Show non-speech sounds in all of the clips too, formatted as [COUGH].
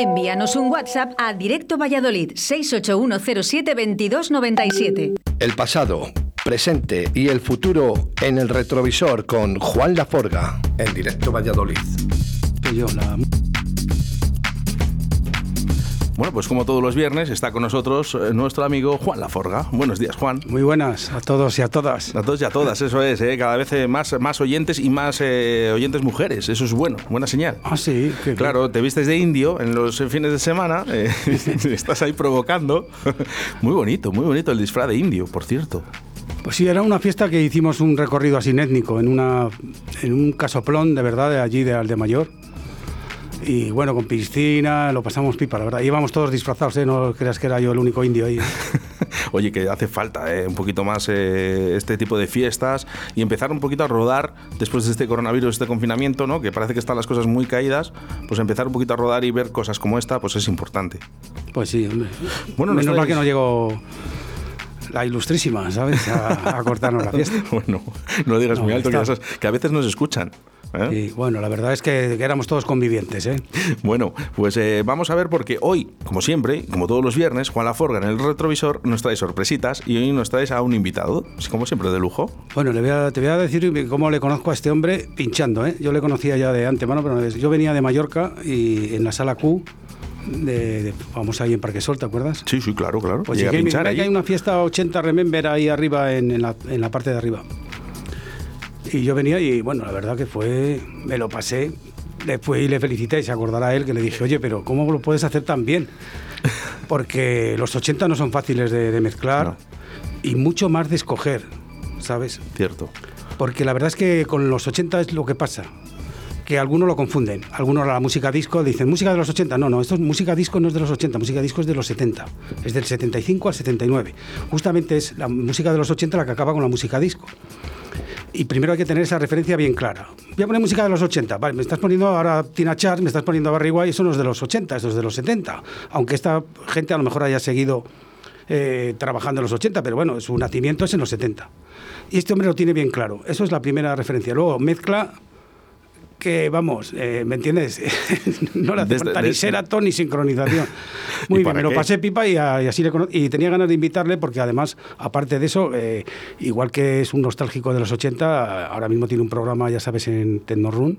Envíanos un WhatsApp a Directo Valladolid 681072297. El pasado, presente y el futuro en el retrovisor con Juan Laforga en Directo Valladolid. Yo, la... Bueno, pues como todos los viernes está con nosotros eh, nuestro amigo Juan Laforga. Buenos días, Juan. Muy buenas a todos y a todas. A todos y a todas, eso es, ¿eh? cada vez eh, más, más oyentes y más eh, oyentes mujeres. Eso es bueno, buena señal. Ah, sí. qué- Claro, te vistes de indio en los fines de semana, eh, [LAUGHS] estás ahí provocando. [LAUGHS] Muy bonito, muy bonito el disfraz de indio, por cierto. Pues sí, era una fiesta que hicimos un recorrido así étnico en, una, en un casoplón de verdad de allí de Aldemayor. Y bueno, con piscina, lo pasamos pipa, la verdad. Íbamos todos disfrazados, ¿eh? No creas que era yo el único indio ahí. [LAUGHS] Oye, que hace falta eh, un poquito más eh, este tipo de fiestas y empezar un poquito a rodar después de este coronavirus, este confinamiento, ¿no? Que parece que están las cosas muy caídas, pues empezar un poquito a rodar y ver cosas como esta, pues es importante. Pues sí, hombre. Bueno, Menos nos mal que no llegó la ilustrísima, ¿sabes? A, a cortarnos la fiesta. [LAUGHS] bueno, no lo digas No, muy alto, está- que a veces nos escuchan. ¿Eh? Y bueno, la verdad es que, que éramos todos convivientes, ¿eh? [LAUGHS] Bueno, pues eh, vamos a ver porque hoy, como siempre, como todos los viernes, Juan Laforga en el retrovisor nos trae sorpresitas y hoy nos traes a un invitado, como siempre, de lujo. Bueno, le voy a- te voy a decir cómo le conozco a este hombre pinchando. ¿eh? Yo le conocía ya de antemano, pero yo venía de Mallorca y en la sala Q, de, de- vamos ahí en Parque Sol, ¿te acuerdas? Sí, sí, claro, claro. Pues Llega a pinchar hay una fiesta 80 Remember ahí arriba en, en la, en la parte de arriba. Y yo venía y bueno, la verdad que fue, me lo pasé. Después y le felicité, se acordará él, que le dije, oye, pero ¿cómo lo puedes hacer tan bien? [LAUGHS] Porque los 80 no son fáciles de, de mezclar No. y mucho más de escoger, ¿sabes? Cierto. Porque la verdad es que con los 80 es lo que pasa. Que algunos lo confunden. Algunos la música disco dicen, música de los 80. No, no, esto es música disco no es de los 80, música disco es de los 70. Es del 75 al 79. Justamente es la música de los 80 la que acaba con la música disco. Y primero hay que tener esa referencia bien clara. Voy a poner música de los 80. Vale, me estás poniendo ahora Tina Charles, me estás poniendo a Barry White, eso no es de los 80, eso es de los 70. Aunque esta gente a lo mejor haya seguido eh, trabajando en los 80, pero bueno, su nacimiento es en los 70. Y este hombre lo tiene bien claro. Eso es la primera referencia. Luego mezcla que, vamos, eh, ¿me entiendes? [LAUGHS] no le hace Desde- falta ni serato ni sincronización. [LAUGHS] Muy ¿Y bien, me lo pasé pipa y, a- y así le cono- Y tenía ganas de invitarle porque además, aparte de eso, eh, igual que es un nostálgico de los 80, ahora mismo tiene un programa, ya sabes, en Tecnorun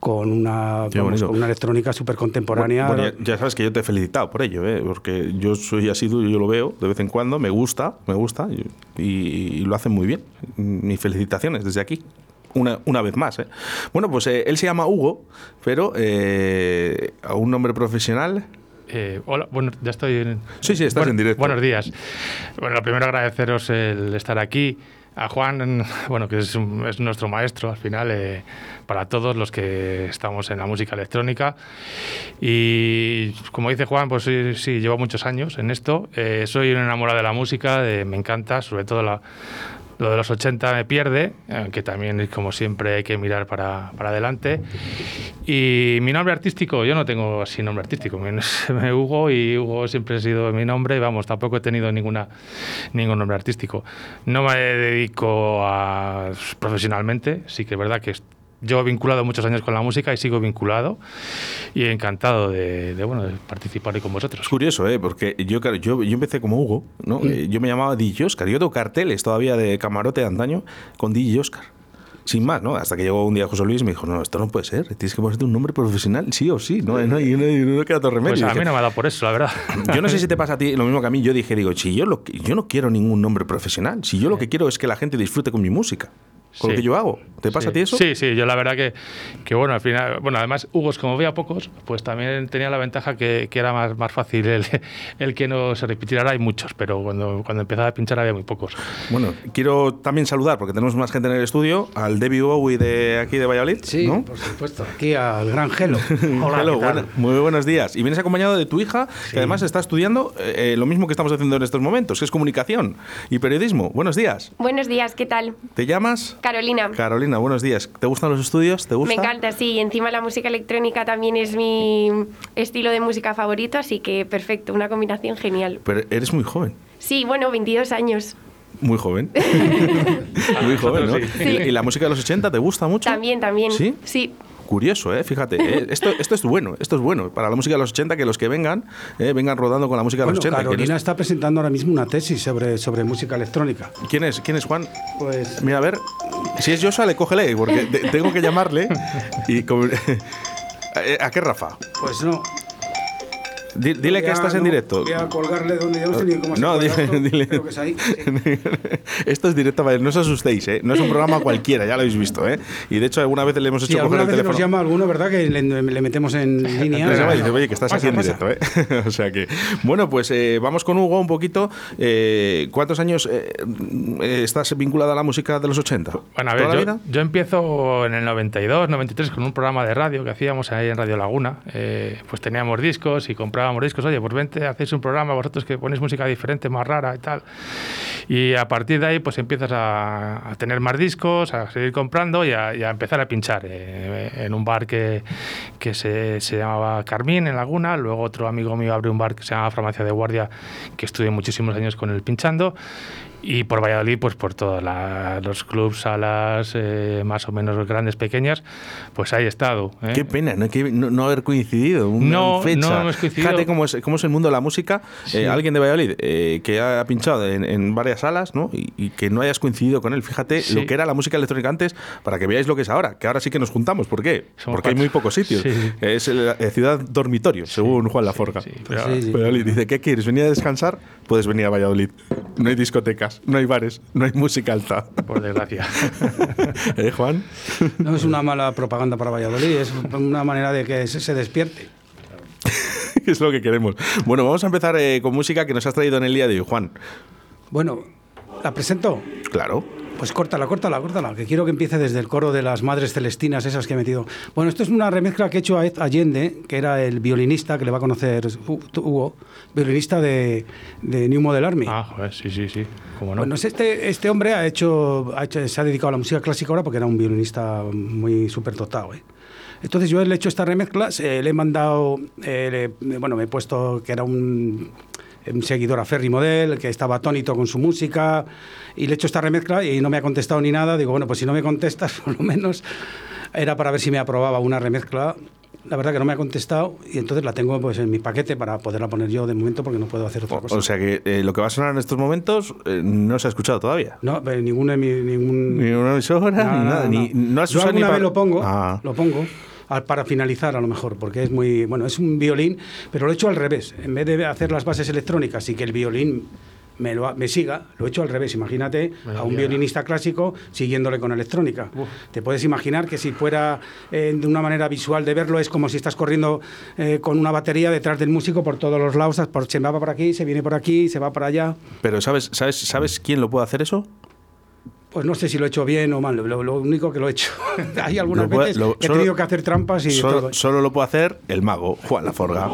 con una, vamos, con una electrónica súper contemporánea. Bueno, ya, ya sabes que yo te he felicitado por ello, ¿eh? porque yo soy así, yo lo veo de vez en cuando, me gusta, me gusta y, y lo hacen muy bien. Mis felicitaciones desde aquí. Una, una vez más. ¿eh? Bueno, pues eh, él se llama Hugo, pero eh, a un nombre profesional. Eh, hola, bueno, ya estoy en... Sí, sí, estás Bueno, en directo. Buenos días. Bueno, lo primero agradeceros el estar aquí. A Juan, bueno, que es, un- es nuestro maestro al final, eh, para todos los que estamos en la música electrónica. Y como dice Juan, pues sí, sí, llevo muchos años en esto. Eh, soy un enamorado de la música, de- me encanta, sobre todo la, lo de los 80 me pierde, que también, como siempre, hay que mirar para, para adelante. Y mi nombre artístico, yo no tengo así nombre artístico, mi es [LAUGHS] Hugo y Hugo siempre ha sido mi nombre y vamos, tampoco he tenido ninguna, ningún nombre artístico. No me dedico a profesionalmente, sí que es verdad que he vinculado muchos años con la música y sigo vinculado y encantado de, de, bueno, de participar hoy con vosotros. Es curioso, ¿eh? porque yo, claro, yo, yo empecé como Hugo, ¿no? Eh, yo me llamaba DJ Oscar. Yo tengo carteles todavía de camarote de antaño con DJ Oscar. Sin más, ¿no? Hasta que llegó un día José Luis y me dijo, no, esto no puede ser, tienes que ponerte un nombre profesional, sí o sí, no, no, no, no queda otro remedio. Pues a Dije, mí no me ha dado por eso, la verdad. [LAUGHS] Yo no sé si te pasa a ti lo mismo que a mí. Yo dije, digo, si yo, lo, que- yo no quiero ningún nombre profesional. Si yo lo que quiero es que la gente disfrute con mi música, con lo Sí. que yo hago. ¿Te pasa Sí. a ti eso? Sí, sí, yo la verdad que, que bueno, al final, bueno, además, Hugo, como veía pocos, pues también tenía la ventaja que, que era más, más fácil el, [LAUGHS] el que no se repitiera. Ahora hay muchos, pero cuando, cuando empezaba a pinchar había muy pocos. Bueno, quiero también saludar, porque tenemos más gente en el estudio, al David Bowie de aquí de Valladolid. Sí, ¿no? por supuesto. Aquí al gran Gelo. [LAUGHS] Hola, Hello, ¿qué tal? buena- muy buenos días. Y vienes acompañado de tu hija, que además está estudiando eh, eh, lo mismo que estamos haciendo en estos momentos, que es comunicación y periodismo. Buenos días. Buenos días, ¿qué tal? ¿Te llamas? Carolina. Carolina, buenos días. ¿Te gustan los estudios? ¿Te gusta? Me encanta, sí. y Encima la música electrónica también es mi estilo de música favorito, así que perfecto, una combinación genial. Pero eres muy joven. Sí, bueno, 22 años. Muy joven. [LAUGHS] muy joven, ¿no? nosotros ¿Y, la- y la música de los 80 te gusta mucho? También, también. ¿Sí? Sí. Curioso, ¿eh? fíjate. ¿eh? [LAUGHS] Esto, esto es bueno, esto es bueno para la música de los 80, que los que vengan, ¿eh? vengan rodando con la música de los 80. que no Carolina es- está presentando ahora mismo una tesis sobre, sobre música electrónica. ¿Quién es? ¿Quién es Juan? Pues Mira, a ver, si es Joshua, le cógele, porque te- tengo que llamarle y... [LAUGHS] ¿A qué, Rafa? Pues no. Di- Dile Voy que estás en no, directo. Voy a colgarle donde yo no sé ni cómo se No, dile- esto, dile. Creo que es ahí. sí. [LAUGHS] Esto es directo, vale, no os asustéis, ¿eh? no es un programa [LAUGHS] cualquiera, ya lo habéis visto. ¿eh? Y de hecho, alguna vez le hemos Sí, hecho coger alguna el vez nos teléfono. llama alguno, ¿verdad? Que le, le metemos en [LAUGHS] línea. Les llama y dice, oye, que estás Pasa, aquí en pasa. directo, ¿eh? o sea que, bueno, pues eh, vamos con Hugo un poquito. Eh, ¿Cuántos años eh, eh, estás vinculada a la música de los 80? Bueno, a ver, ¿Toda la yo, vida? yo empiezo en el 92, 93 con un programa de radio que hacíamos ahí en Radio Laguna. Eh, pues teníamos discos y comprábamos discos. Oye, pues vente, hacéis un programa vosotros que ponéis música diferente, más rara y tal. Y a partir de ahí pues empiezas a, a tener más discos, a seguir comprando y a, y a empezar a pinchar eh, en un bar que, que se, se llamaba Carmín en Laguna. Luego otro amigo mío abrió un bar que se llama Farmacia de Guardia que estuve muchísimos años con él pinchando. Y por Valladolid, pues por todos los clubs, salas eh, más o menos grandes, pequeñas, pues ahí he estado. ¿eh? Qué pena ¿no? Que no, no haber coincidido. Una No, fecha. no hemos coincidido. Fíjate cómo es, cómo es el mundo de la música. Eh, alguien de Valladolid eh, que ha pinchado en, en varias salas ¿no? y, y que no hayas coincidido con él. Fíjate Sí. lo que era la música electrónica antes para que veáis lo que es ahora. Que ahora sí que nos juntamos. ¿Por qué? Somos Porque hay muy pocos sitios. Sí. Es la ciudad dormitorio, según Juan Laforga. sí, Pues pero- sí, sí. Valladolid dice, ¿qué quieres? ¿Venir a descansar? Puedes venir a Valladolid. No hay discotecas, no hay bares, no hay música alta. Por desgracia. [LAUGHS] ¿Eh, Juan? No es una mala propaganda para Valladolid, es una manera de que se, se despierte. [LAUGHS] es lo que queremos. Bueno, vamos a empezar eh, con música que nos has traído en el día de hoy, Juan. Bueno, ¿la presento? Claro. Pues córtala, córtala, córtala, que quiero que empiece desde el coro de las Madres Celestinas, esas que he metido. Bueno, esto es una remezcla que he hecho a Ed Allende, que era el violinista, que le va a conocer Hu- Hugo, violinista de, de New Model Army. ah, joder, sí, sí, sí. ¿Cómo no? Bueno, es este, este hombre ha hecho, ha hecho- se ha dedicado a la música clásica ahora porque era un violinista muy súper dotado. ¿eh? Entonces yo le he hecho esta remezcla, le he mandado, eh, le- bueno, me he puesto que era un seguidor a Ferry Model, que estaba atónito con su música, y le he hecho esta remezcla y no me ha contestado ni nada. Digo, bueno, pues si no me contestas, [LAUGHS] por lo menos era para ver si me aprobaba una remezcla. La verdad que no me ha contestado y entonces la tengo pues en mi paquete para poderla poner yo de momento porque no puedo hacer otra cosa. o sea que eh, lo que va a sonar en estos momentos eh, no se ha escuchado todavía. no, ningún, emi- ningún Ni una emisora, Nada, ni nada. nada, Ni, nada. no has Yo usado ni alguna pa- vez lo pongo, Ah. lo pongo para finalizar a lo mejor, porque es muy, bueno, es un violín, pero lo he hecho al revés. En vez de hacer las bases electrónicas y que el violín me, lo, ha- me siga, lo he hecho al revés. Imagínate a un violinista clásico siguiéndole con electrónica. Te puedes imaginar que si fuera eh, de una manera visual de verlo, es como si estás corriendo eh, con una batería detrás del músico por todos los lados, por, se va por aquí, se viene por aquí, se va para allá. Pero ¿sabes, sabes, ¿sabes quién lo puede hacer eso? Pues no sé si lo he hecho bien o mal, lo, lo único que lo he hecho. [LAUGHS] Hay algunas Lo veces lo- que he tenido que hacer trampas y Solo, todo. solo lo puede hacer el mago, Juan Laforga.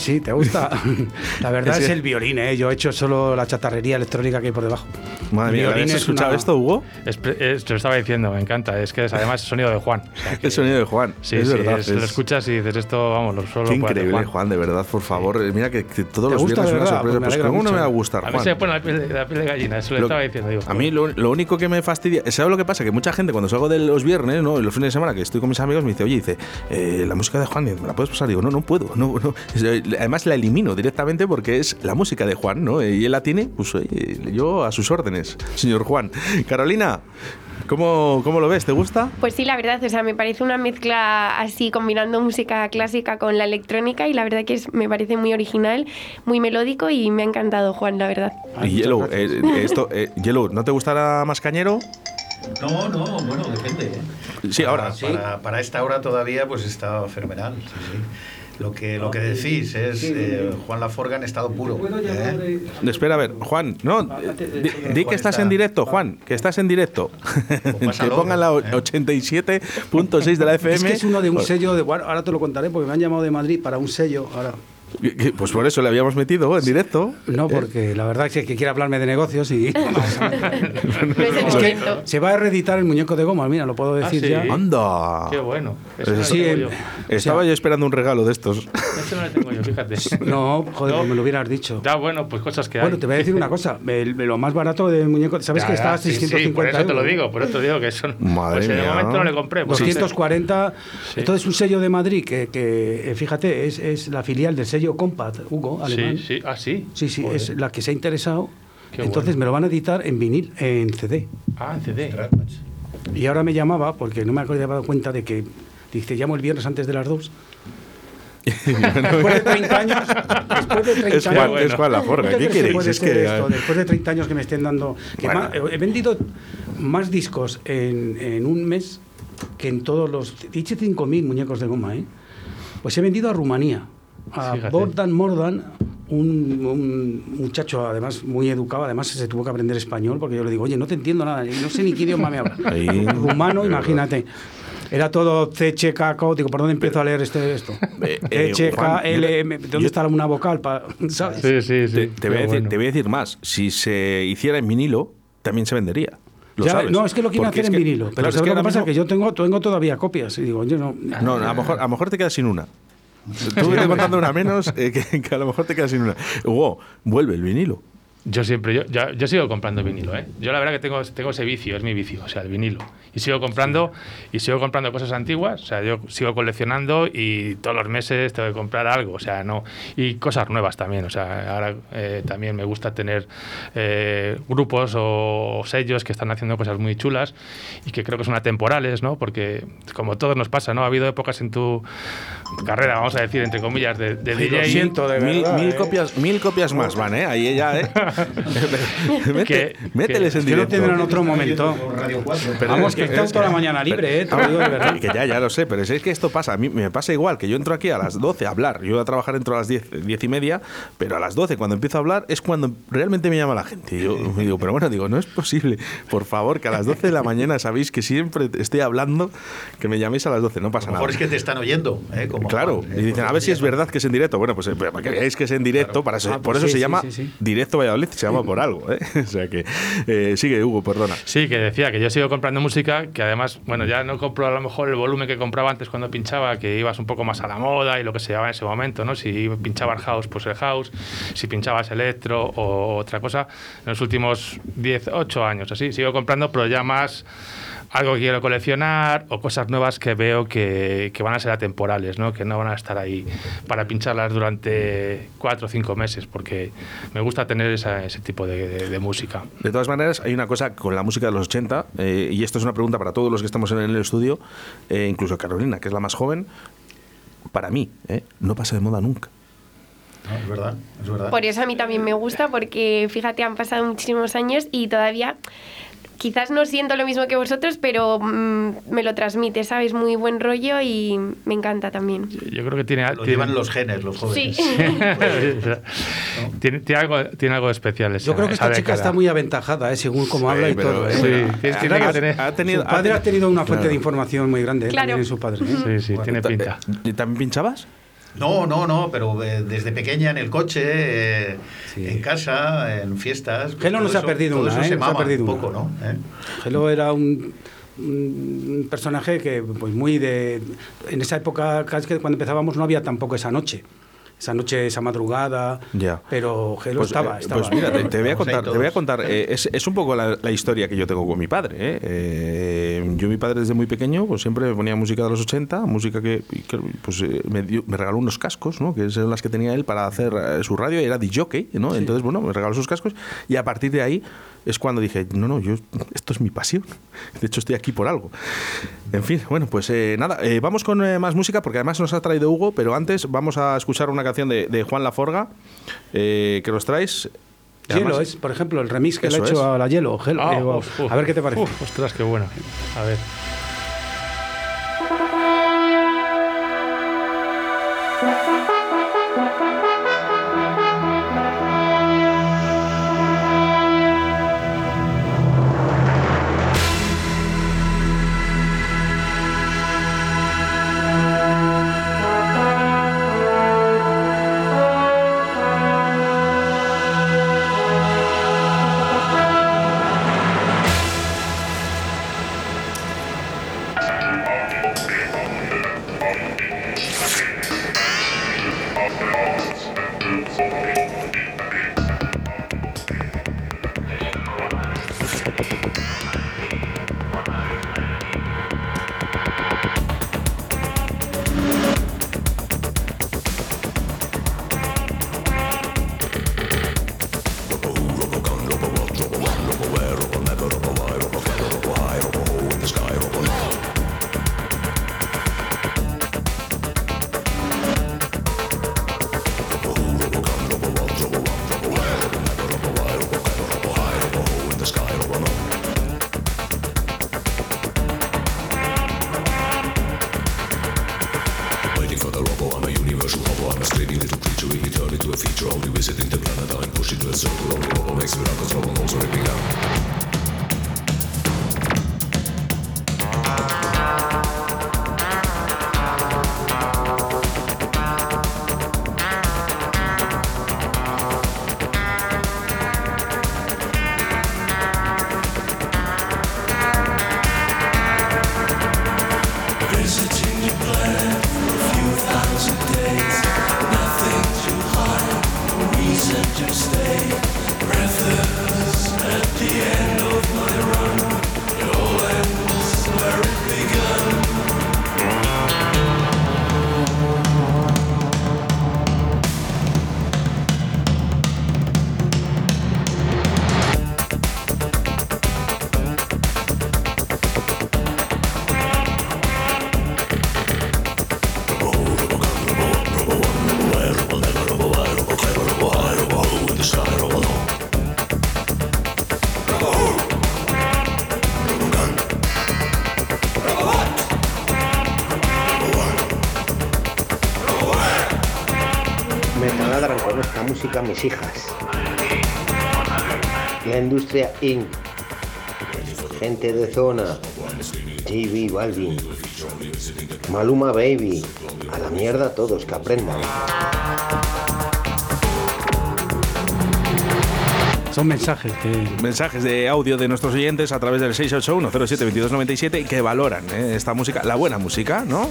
Sí, ¿te gusta? [LAUGHS] La verdad es el violín, ¿eh? Yo he hecho solo la chatarrería electrónica que hay por debajo. Madre mía, ¿habías es escuchado una- esto, Hugo? Es, es- te lo estaba diciendo, me encanta. Es que es además el sonido de Juan. O sea, que- [LAUGHS] El sonido de Juan. Sí, es sí, verdad. es- lo es- escuchas y dices esto, vamos, lo solo Qué increíble, Juan. de verdad, por favor. Eh, Mira que, que todos ¿Te los viernes de una sorpresa. Pues Pues alegra ¿cómo no me va a gustar, A mí Juan? se me pone la piel, de- la piel de gallina, eso Lo- estaba diciendo. Digo, A mí lo, lo único que me fastidia, ¿sabes lo que pasa? Que mucha gente cuando salgo de los viernes, ¿no? Los fines de semana que estoy con mis amigos me dice, oye, dice, eh, la música de Juan, ¿me la puedes pasar? Digo, no, no puedo. No, no. Además la elimino directamente porque es la música de Juan, ¿no? Y él la tiene, pues yo a sus órdenes, señor Juan. Carolina, ¿cómo, cómo lo ves? ¿Te gusta? Pues sí, la verdad, o sea, me parece una mezcla así combinando música clásica con la electrónica y la verdad que es, me parece muy original, muy melódico y me ha encantado Juan, la verdad. Ay, y Yellow, gracias. eh, esto, eh, Yellow, ¿no te gustará más cañero? No, no, bueno, depende. ¿eh? Sí, Para- ahora. Para, para esta hora todavía pues está fenomenal. sí, sí. Lo que, lo que decís es eh, Juan Laforga en estado puro. ¿eh? Espera, a ver, Juan, no, di, di que estás en directo, Juan, que estás en directo. [LAUGHS] que pásalo, pongan la ¿eh? 87.6 de la FM. Es que es uno de un sello de. bueno, ahora te lo contaré porque me han llamado de Madrid para un sello. Ahora. Pues por eso le habíamos metido en directo. No, porque la verdad es que quiere hablarme de negocios y. No [LAUGHS] es el que se va a reeditar el muñeco de goma, mira, lo puedo decir sí? ya. ¡Anda! Qué bueno. Eso Pues no sí, lo tengo en- yo. Estaba yo esperando un regalo de estos. Eso no lo tengo yo, fíjate. [LAUGHS] No, joder, No. pues me lo hubieras dicho. Ya, bueno, pues cosas que hay. Bueno, te voy a decir una cosa. el- lo más barato del muñeco, ¿sabes Ya, que está a ya, sí, 650 sí, por eso te lo digo, por eso te digo que son. Madre pues en el mía. momento no le compré. pues, 240. Sí. Entonces, un sello de Madrid que, que, eh, fíjate, es, es la filial del sello Compact, Hugo, alemán. Sí, sí, ah, sí. Sí, sí, Joder. es la que se ha interesado. Qué Entonces bueno. me lo van a editar en vinil, en CD. Ah, en CD. Y ahora me llamaba, porque no me había dado cuenta de que, dice, llamo el viernes antes de las 2. [LAUGHS] después de 30 años, después de 30 Es años, es Juan Laforga. ¿Tú ¿Qué queréis? Es que. esto? después de 30 años que me estén dando... que Bueno. más- he vendido más discos en, en un mes que en todos los... Dice 5.000 muñecos de goma, ¿eh? Pues he vendido a Rumanía, a Fíjate. Bogdan Mordan, un, un muchacho además muy educado, además se tuvo que aprender español porque yo le digo, oye, no te entiendo nada, no sé ni qué idioma me habla. Ahí. Rumano, imagínate. Era todo C, Ch, K, K, digo, ¿por dónde empiezo a leer este, esto? Eh, C, eh, Ch, K, L, M, ¿dónde yo- está una vocal? Pa- ¿Sabes? Sí, sí, sí. Te, te voy a decir, bueno. te voy a decir más. Si se hiciera en vinilo, también se vendería. Lo Ya, sabes. no, es que lo Porque hacer es en que- vinilo. Pero claro, es ¿sabes lo que pasa? mismo- Que yo tengo, tengo todavía copias. Y digo, yo no. No, a lo mejor, a lo mejor te quedas sin una. Tú me contando una menos, eh, que, que a lo mejor te quedas sin una. Hugo, vuelve el vinilo. Yo siempre, yo, ya- yo sigo comprando vinilo, ¿eh? Yo la verdad que tengo, tengo ese vicio, es mi vicio, o sea, el vinilo. Y sigo comprando, y sigo comprando cosas antiguas, o sea, yo sigo coleccionando y todos los meses tengo que comprar algo, o sea, no. Y cosas nuevas también, o sea, ahora eh, también me gusta tener eh, grupos o sellos que están haciendo cosas muy chulas y que creo que son atemporales, ¿no? Porque como todos nos pasa, ¿no? Ha habido épocas en tu carrera, vamos a decir, entre comillas, de, de Ay, lo DJ. siento, de mil, verdad, mil ¿eh? copias, mil copias más van, ¿eh? Ahí ella, ¿eh? Mete- Que- mételes en Es que lo directo. tendrán otro momento. Radio 4. Pero Vamos, que está es toda la mañana libre, ¿eh? Te lo digo de verdad. Que ya, ya lo sé, pero es que esto pasa. A mí me pasa igual, que yo entro aquí a las 12 a hablar. Yo voy a trabajar entro a las 10, 10 y media, pero a las 12, cuando empiezo a hablar, es cuando realmente me llama la gente. Y yo me digo, pero bueno, digo, no es posible. Por favor, que a las 12 de la mañana sabéis que siempre estoy hablando, que me llaméis a las 12, no pasa A lo nada. mejor es que te están oyendo. ¿eh? Como Claro, Juan, ¿eh? y dicen, a ver si es verdad que es en directo. Bueno, pues eh, para que veáis que es en directo, para eso, Ah, por pues eso sí, se sí, llama sí, sí. Directo Valladolid, se llama por [LAUGHS] algo. ¿eh? O sea que eh, sigue, Hugo, perdona. Sí, que decía que yo sigo comprando música, que además, bueno, ya no compro a lo mejor el volumen que compraba antes cuando pinchaba, que ibas un poco más a la moda y lo que se llevaba en ese momento, ¿no? Si pinchabas house, pues el house, si pinchabas electro o otra cosa. En los últimos 10, 8 años, así, sigo comprando, pero ya más algo que quiero coleccionar o cosas nuevas que veo que, que van a ser atemporales, ¿no? que no van a estar ahí para pincharlas durante cuatro o cinco meses, porque me gusta tener esa- ese tipo de- de- de música. De todas maneras, hay una cosa con la música de los 80, eh, y esto es una pregunta para todos los que estamos en el estudio, eh, incluso Carolina, que es la más joven, para mí, eh, no pasa de moda nunca. No, es verdad, es verdad. Por eso a mí también me gusta, porque fíjate, han pasado muchísimos años y todavía quizás no siento lo mismo que vosotros, pero mm, me lo transmite, ¿sabes? Muy buen rollo y me encanta también. Yo creo que tiene... Lo tiene- llevan los genes, los jóvenes. Sí. [LAUGHS] [LAUGHS] tiene, tiene algo, tiene algo especial. esa- Yo creo que esta chica está muy aventajada, ¿eh? según cómo habla y pero- todo. ¿eh? Sí, tiene- tiene que Además, tener- ha tenido, su padre ha tenido una fuente Claro. de información muy grande, ¿eh? Claro. también en su padre. ¿eh? Sí, sí, tiene pinta. Eh, ¿También pinchabas? No, no, no, pero eh, desde pequeña en el coche, eh, Sí. en casa, en fiestas. Gelo no se ha eso- perdido una, eso ¿eh? se No se ha mama perdido un una. poco, ¿no? ¿Eh? Gelo era un, un personaje que, pues muy de. En esa época, casi que cuando empezábamos, no había tampoco esa noche. Esa noche, esa madrugada. Ya. Pero Gelo Pues, estaba, eh, estaba. pues mira, te, te voy a contar, te voy a contar eh, es, es un poco la, la historia que yo tengo con mi padre. ¿eh? Eh, yo, mi padre, desde muy pequeño, pues siempre me ponía música de los 80, música que, que, pues, eh, me, dio- me regaló unos cascos, ¿no? que eran las que tenía él para hacer eh, su radio, y era DJ, ¿no? Entonces, bueno, me regaló sus cascos, y a partir de ahí es cuando dije, no, no, yo, esto es mi pasión. De hecho, estoy aquí por algo. En fin, bueno, pues eh, nada, eh, vamos con eh, más música, porque además nos ha traído Hugo, pero antes vamos a escuchar una canción de, de Juan Laforga, eh, que nos traes. Hielo además- es, por ejemplo, el remix que le ha hecho es. a la Hielo. Ah, digo, uf, uf. a ver qué te parece. Uf, ostras, qué bueno. A ver. Mis hijas. La industria Inc. Gente de zona. JB Balvin. Maluma Baby. A la mierda todos, que aprendan. Son mensajes que. mensajes de audio de nuestros oyentes a través del 681-07-2297 que valoran ¿eh? esta música, la buena música, ¿no?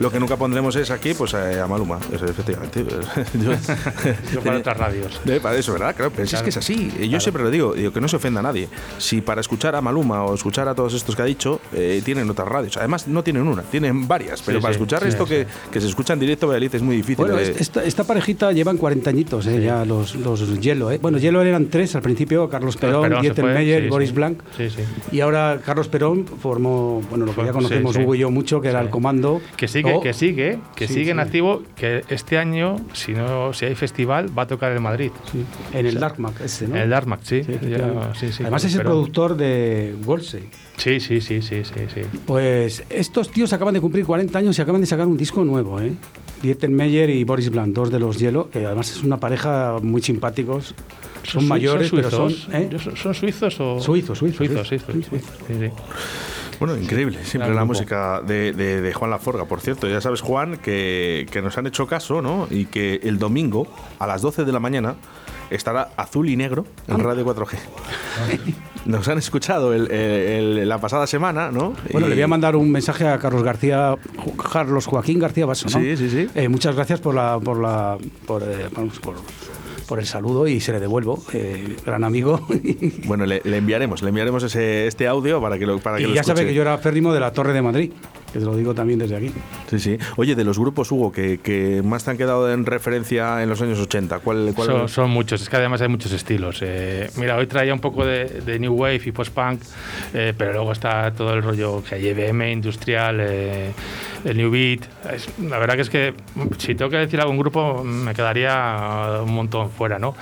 Lo que nunca pondremos es aquí, pues eh, a Maluma, eso, efectivamente. [LAUGHS] Yo para otras radios. Eh, para eso, ¿verdad? Claro, pero si es que es así. Yo siempre lo digo, digo, que no se ofenda a nadie. Si para escuchar a Maluma o escuchar a todos estos que ha dicho, eh, tienen otras radios. Además, no tienen una, tienen varias. Pero Sí, para sí, escuchar sí, esto sí. Que, que se escucha en directo, Valladolid, es muy difícil. Bueno, de- es- esta, esta parejita llevan 40 añitos, eh, ya los, los Hielo. Eh. Bueno, Hielo eran tres al principio: Carlos Perón, Perón Dieter sí, Boris sí. Blanc. Sí. Y ahora Carlos Perón formó, bueno, lo que ya conocemos. Hugo y yo mucho, que era el comando. Que sigue, Oh, que sigue, que sigue en activo, que este año, si no, si hay festival, va a tocar en Madrid. en el Darkmark, ese, ¿no? En el Darkmark, sí. Además es el productor de Wolsey. Sí, sí, sí, sí, sí, sí. Pues estos tíos acaban de cumplir 40 años y acaban de sacar un disco nuevo, ¿eh? Dieter Meyer y Boris Blanc, dos de los Hielo, que además es una pareja muy simpáticos. Son, mayores, pero son... suizos? ¿eh? ¿Son suizos o...? Suizos, suizos, Suizos, suizos, sí, sí, sí, sí. Bueno, increíble, siempre la grupo. música de, de- de Juan Laforga. Por cierto, ya sabes, Juan, que, que nos han hecho caso, ¿no? Y que el domingo, a las 12 de la mañana, estará azul y negro en Radio 4G. [LAUGHS] Nos han escuchado el- el- el- la pasada semana, ¿no? Bueno, Y- le voy a mandar un mensaje a Carlos García, Carlos Joaquín García Basso, ¿no? Sí, sí, sí. Eh, muchas gracias por la, por la, por, eh, vamos, por, por el saludo y se le devuelvo, eh, gran amigo. [LAUGHS] Bueno, le, le enviaremos, le enviaremos ese, este audio para que lo, para que y lo ya sabe que yo era férrimo de la Torre de Madrid, que te lo digo también desde aquí. Sí, sí. Oye, de los grupos, Hugo, que, que más te han quedado en referencia en los años 80, ¿cuál, cuál Son, son muchos, es que además hay muchos estilos. Eh, mira, hoy traía un poco de, de New Wave y post-punk, eh, pero luego está todo el rollo que hay EBM, industrial, eh, el New Beat. Es- la verdad que es que si tengo que decir algún grupo me quedaría un montón fuera, ¿no?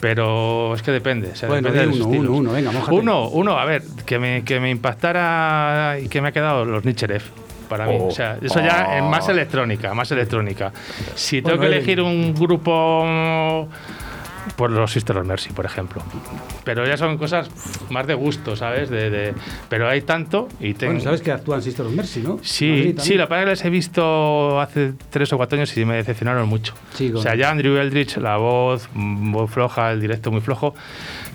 Pero es que depende. o sea, Bueno, depende de uno, uno, uno, venga, mójate. Uno, uno, a ver, que me, que me impactara y que me ha quedado los Nicherev. Para mí, Oh. o sea, eso ya es más Oh. electrónica, más electrónica. Si tengo Bueno, que elegir un grupo por los Sister of Mercy, por ejemplo. Pero ya son cosas más de gusto, ¿sabes? De, de- pero hay tanto y tengo... Bueno, sabes que actúan Sister of Mercy, ¿no? Sí, sí, la verdad que les he visto hace tres o cuatro años y me decepcionaron mucho. Sí, o sea, ya Andrew Eldridge, la voz muy floja, el directo muy flojo,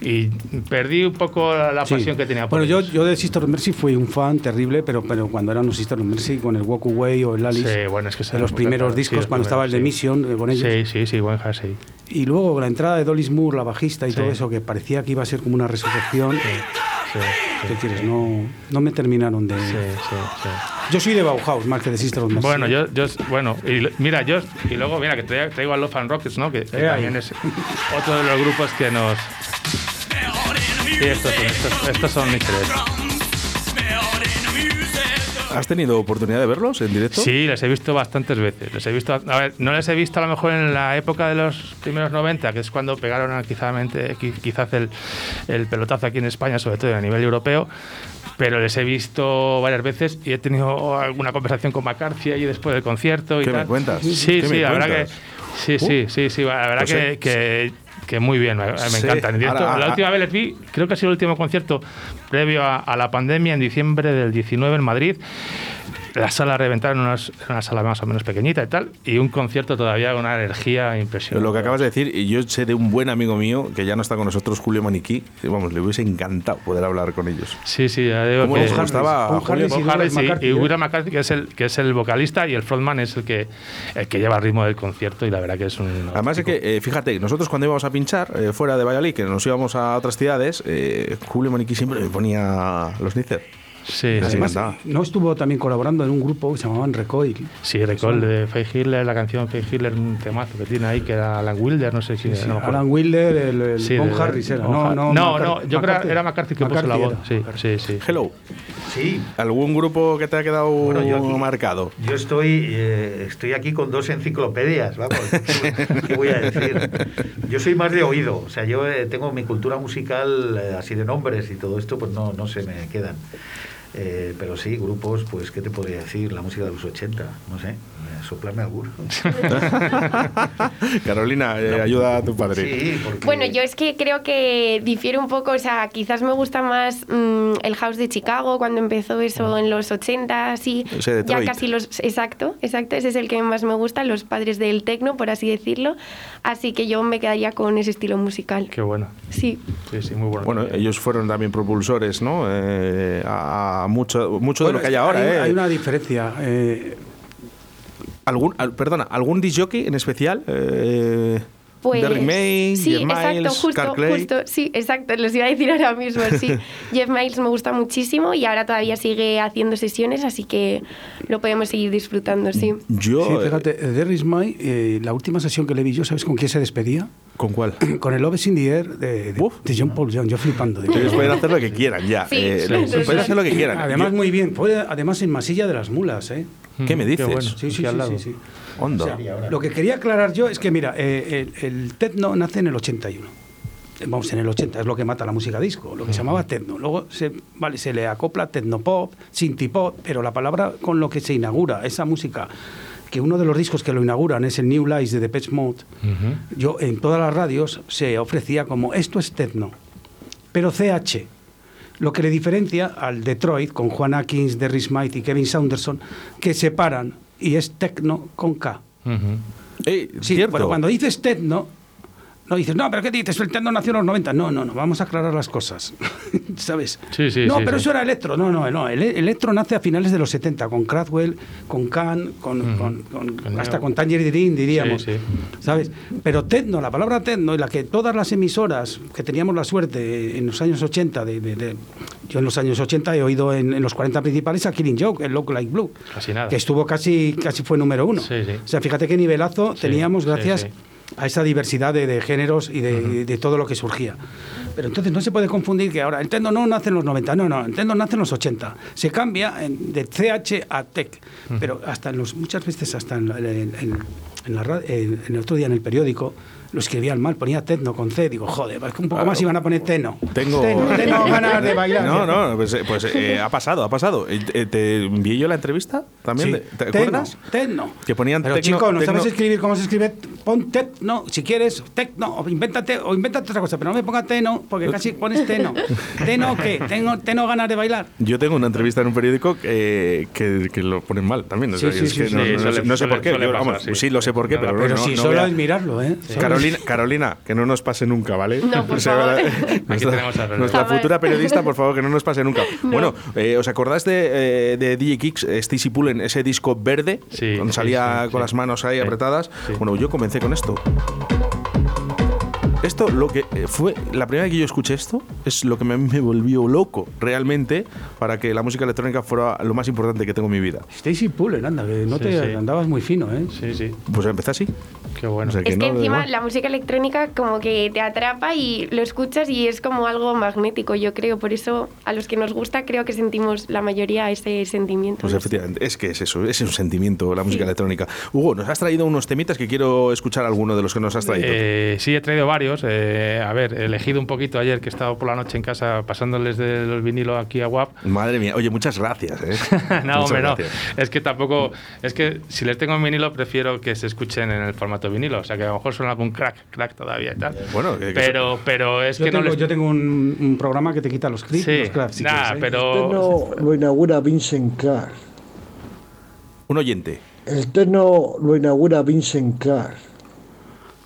y perdí un poco la, Sí. pasión que tenía por Bueno, yo, ellos. yo de Sister of Mercy fui un fan terrible, pero, pero cuando eran los Sister of Mercy con el Walk Away o el Alice, Sí, bueno, es que de los primeros sí, discos, los cuando estaba el de primeros, sí. Mission eh, con ellos. Sí, sí, sí, buen sí. Y luego la entrada de Dolly Moore, la bajista y Sí. todo eso, que parecía que iba a ser como una resurrección. Sí, ¿Qué quieres? No, no me terminaron de... sí, sí, sí. Yo soy de Bauhaus más que de Sister of Mercy. Bueno, yo, yo, bueno, y mira, yo, y luego, mira, que traigo, traigo a Love and Rockets, ¿no? Que, también es otro de los grupos que nos. Sí, estos son, estos, estos son mis tres. ¿Has tenido oportunidad de verlos en directo? Sí, les he visto bastantes veces. Les he visto, a ver, no les he visto a lo mejor en la época de los primeros 90, que es cuando pegaron a- quizá, qui- quizás el, el pelotazo aquí en España, sobre todo a nivel europeo. Pero les he visto varias veces y he tenido alguna conversación con McCarthy ahí después del concierto y ¿Qué me tal. cuentas? Sí, ¿Qué sí, me la verdad que sí, sí, sí, sí, la verdad Pues, que, eh, que, que muy bien, me, Sí, encantan. En directo, ahora, la ah, última vez les vi, creo que ha sido el último concierto previo a, a la pandemia en diciembre del 19 en Madrid. La sala reventaron, una, una sala más o menos pequeñita y tal, y un concierto todavía con una energía impresionante. Lo que acabas de decir, y yo sé de un buen amigo mío que ya no está con nosotros, Julio Maniquí. y Vamos, le hubiese encantado poder hablar con ellos. Sí, sí, ya digo ¿Cómo que les gustaba Paul a Julio? Harris Paul y Harris y- McCarthy, y ¿eh? McCarthy, que es, el, que es el vocalista, y el frontman es el que, el que lleva el ritmo del concierto, y la verdad que es un. Además es que, eh, fíjate, nosotros cuando íbamos a pinchar eh, fuera de Valladolid, que nos íbamos a otras ciudades, eh, Julio Maniquí siempre me ponía los Nícer. Sí, sí. Además, no estuvo también colaborando en un grupo que se llamaban Recoil. Sí, recuerdo de Faye Hitler, la canción Faye Hitler, un temazo que tiene ahí, que era Alan Wilder, no sé si. Sí, no me acuerdo. Alan Wilder, el, el Sí, Bon de- Harris era. No, no, no, McCarthy- no, yo creo que era McCarthy que puso la voz. Sí, McCarthy. sí, sí. Hello. Sí, ¿Algún grupo que te ha quedado Bueno, yo aquí- marcado? Yo estoy, eh, estoy aquí con dos enciclopedias, vamos, [LAUGHS] ¿qué voy a decir? Yo soy más de oído, o sea, yo eh, tengo mi cultura musical eh, así de nombres y todo esto, pues no, no se me quedan. Eh, pero sí, grupos, pues, ¿qué te podría decir? La música de los 80, no sé, soplarme alguno. [LAUGHS] Carolina, eh, ayuda a tu padre. Sí, porque... Bueno, yo es que creo que difiere un poco, o sea, quizás me gusta más mm, el house de Chicago cuando empezó eso en los 80, así. Ese ya casi los. Exacto, exacto, ese es el que más me gusta, los padres del techno, por así decirlo. Así que yo me quedaría con ese estilo musical. Qué bueno. Sí. Sí, sí, muy bueno. Bueno, ellos fueron también propulsores, ¿no? Eh, a, a mucho, mucho de lo que hay ahora, hay, ¿eh? hay una diferencia. eh, ¿Algún, al- perdona, ¿algún disc jockey en especial? Eh, Pues, Derrick May, sí, Jeff exacto, Miles, justo, Carl Clay. justo, sí, exacto, les iba a decir ahora mismo, sí. [LAUGHS] Jeff Miles me gusta muchísimo y ahora todavía sigue haciendo sesiones, así que lo podemos seguir disfrutando, sí. Yo, sí, eh, fíjate, Is My, eh, la última sesión que le vi yo, ¿sabes con quién se despedía? ¿con cuál? [CLEARS THROAT] Con el Love in the Air de, de, de John Paul Young, yo flipando. Ellos pueden hacer lo que quieran ya. Sí, Eh, sí, pueden sí. hacer lo que quieran. Además, Yo- muy bien. Además en Masilla de las Mulas, ¿eh? ¿Qué me Qué dices? bueno. Sí, sí, sí, sí, lado. sí. Hondo. O sea, lo que quería aclarar yo es que, mira, eh, el, el techno nace en el 81. Eh, Vamos, en el 80, es lo que mata la música disco, lo que se llamaba techno. Luego se, vale, se le acopla technopop, synthpop, pero la palabra con lo que se inaugura esa música, que uno de los discos que lo inauguran es el New Lies de Depeche Mode, Ujú. yo en todas las radios se ofrecía como esto es techno, pero CH. Lo que le diferencia al Detroit con Juan Atkins, Derry Smythe y Kevin Saunderson, que separan y es techno con K. Eh, Sí, cierto. bueno, cuando dices techno, no dices, no, pero ¿qué dices? El techno nació en los 90. No, no, no, vamos a aclarar las cosas. [LAUGHS] ¿Sabes? Sí, sí, No, sí, pero sí. eso era electro. No, no, no. El el electro nace a finales de los 70, con Cradwell, con Can, con, Ujú. con- con- Con hasta con Tangerine, diríamos. Sí, sí. ¿Sabes? Pero techno, la palabra techno, y la que todas las emisoras que teníamos la suerte en los años 80, de, de- de- yo en los años 80 he oído en, en los 40 principales a Killing Joke, el Look Like Blue, Casi nada. que estuvo casi, casi fue número uno. Sí, sí. O sea, fíjate qué nivelazo teníamos gracias. A esa diversidad de, de géneros y de, de todo lo que surgía. Pero entonces no se puede confundir que ahora techno no nace en los 90, no, no, techno nace en los 80. Se cambia en- de CH a TEC, pero hasta en los, muchas veces hasta en, en- la el otro día en el periódico lo escribían mal, ponía techno con C, digo, joder, es que un poco Claro. más iban a poner techno. Tengo. Ganas de [LAUGHS] bailar. No, no, pues, eh, pues, eh, ha pasado, ha pasado. Eh, eh, ¿Te envié yo la entrevista también? Sí. de- ¿Te acuerdas? techno. Que ponían Pero tecno- chico, no tecno- sabes escribir cómo se escribe. Pon techno, si quieres, techno, o invéntate, o invéntate otra cosa, pero no me pongas teno, porque casi pones teno. [LAUGHS] ¿Teno qué? ¿Tengo, tengo ganas de bailar? Yo tengo una entrevista en un periódico que, que, que lo ponen mal también. Sí, sí, sí, sí. no, Sí, no sé, no por qué. pasar, vamos, sí. sí. lo sé por qué, Nada, pero, Pero no, si no solo a- es mirarlo, ¿eh? Carolina, Carolina, que no nos pase nunca, ¿vale? No, por [LAUGHS] O sea, favor. Nuestra, a futura periodista, por favor, que no nos pase nunca. No. Bueno, eh, ¿os acordáis de, eh, de DJ Kicks, Stacy Ese disco verde? Sí, Cuando salía sí, con las manos ahí apretadas. Bueno, yo comencé con esto. Esto, lo que eh, fue la primera vez que yo escuché esto, es lo que me, me volvió loco realmente para que la música electrónica fuera lo más importante que tengo en mi vida. Stacy Pullen, anda, que no Sí, te sí. andabas muy fino, ¿eh? Sí, sí. Pues empecé así. Qué bueno. O sea, Es que no, encima la música electrónica como que te atrapa y lo escuchas y es como algo magnético, yo creo. Por eso a los que nos gusta creo que sentimos la mayoría ese sentimiento. Pues efectivamente, es que es eso, es un sentimiento la música Sí. electrónica. Hugo, nos has traído unos temitas que quiero escuchar alguno de los que nos has traído. Eh, sí, he traído varios. Eh, a ver, he elegido un poquito ayer que he estado por la noche en casa pasándoles de los vinilos aquí a WAP. [LAUGHS] Madre mía, oye, muchas gracias. ¿eh? [LAUGHS] no, Muchas hombre, no. Es que tampoco. Es que si les tengo en vinilo, prefiero que se escuchen en el formato vinilo. O sea, que a lo mejor suena algún crack, crack todavía y tal. Bueno, que- que pero, pero es Yo que tengo, no les. yo tengo un, un programa que te quita los clips, sí, los claps, si nah, quieres, ¿eh? pero. Terno lo inaugura Vincent Clark. Un oyente. El terno lo inaugura Vincent Clark.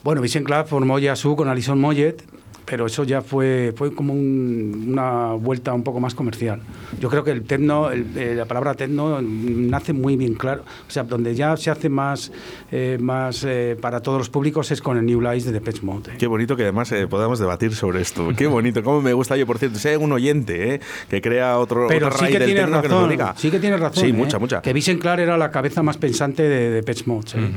Bueno, Vincent Clark formó ya su con Alison Moyet, pero eso ya fue, fue como un- una vuelta un poco más comercial. Yo creo que el techno, el- eh, la palabra techno nace muy bien claro. O sea, donde ya se hace más, eh, más eh, para todos los públicos es con el New Lies de Depeche Mode. ¿eh? Qué bonito que además eh, podamos debatir sobre esto. Qué bonito, cómo me gusta yo, por cierto, sea un oyente ¿eh? que crea otro, Pero otra sí raíz que del que nos razón, diga. sí que tienes razón. Sí, ¿eh? mucha, mucha. Que Vincent Clark era la cabeza más pensante de Depeche Mode. ¿eh?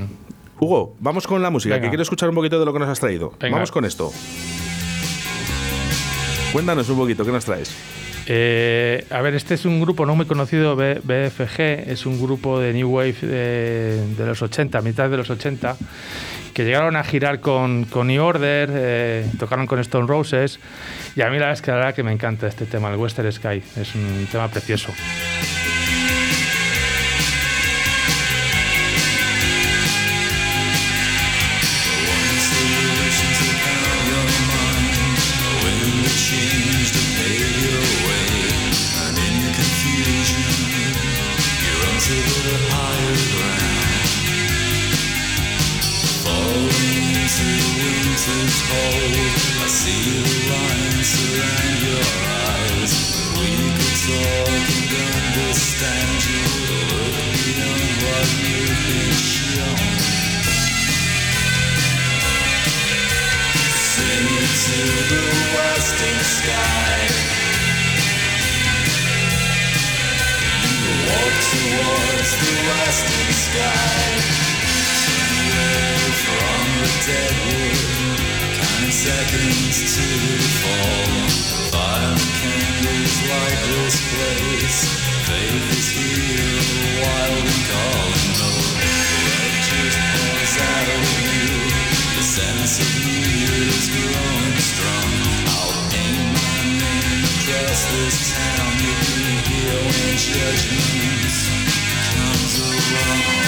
Hugo, vamos con la música, Venga. que quiero escuchar un poquito de lo que nos has traído. Venga. Vamos con esto. Cuéntanos un poquito, ¿qué nos traes? Eh, a ver, este es un grupo no muy conocido, B- BFG, es un grupo de New Wave de, de los 80, mitad de los 80, que llegaron a girar con, con New Order, eh, tocaron con Stone Roses, y a mí la verdad es que la verdad que me encanta este tema, el Western Sky, es un tema precioso. winter's cold. I see the lines around your eyes. We could talk and understand you. Look beyond what you've to the western sky. You walk towards the western sky dead wood. Ten seconds to fall. Candles light this place. Calling. The sense of me is growing strong. I'll my name across this town. When comes along.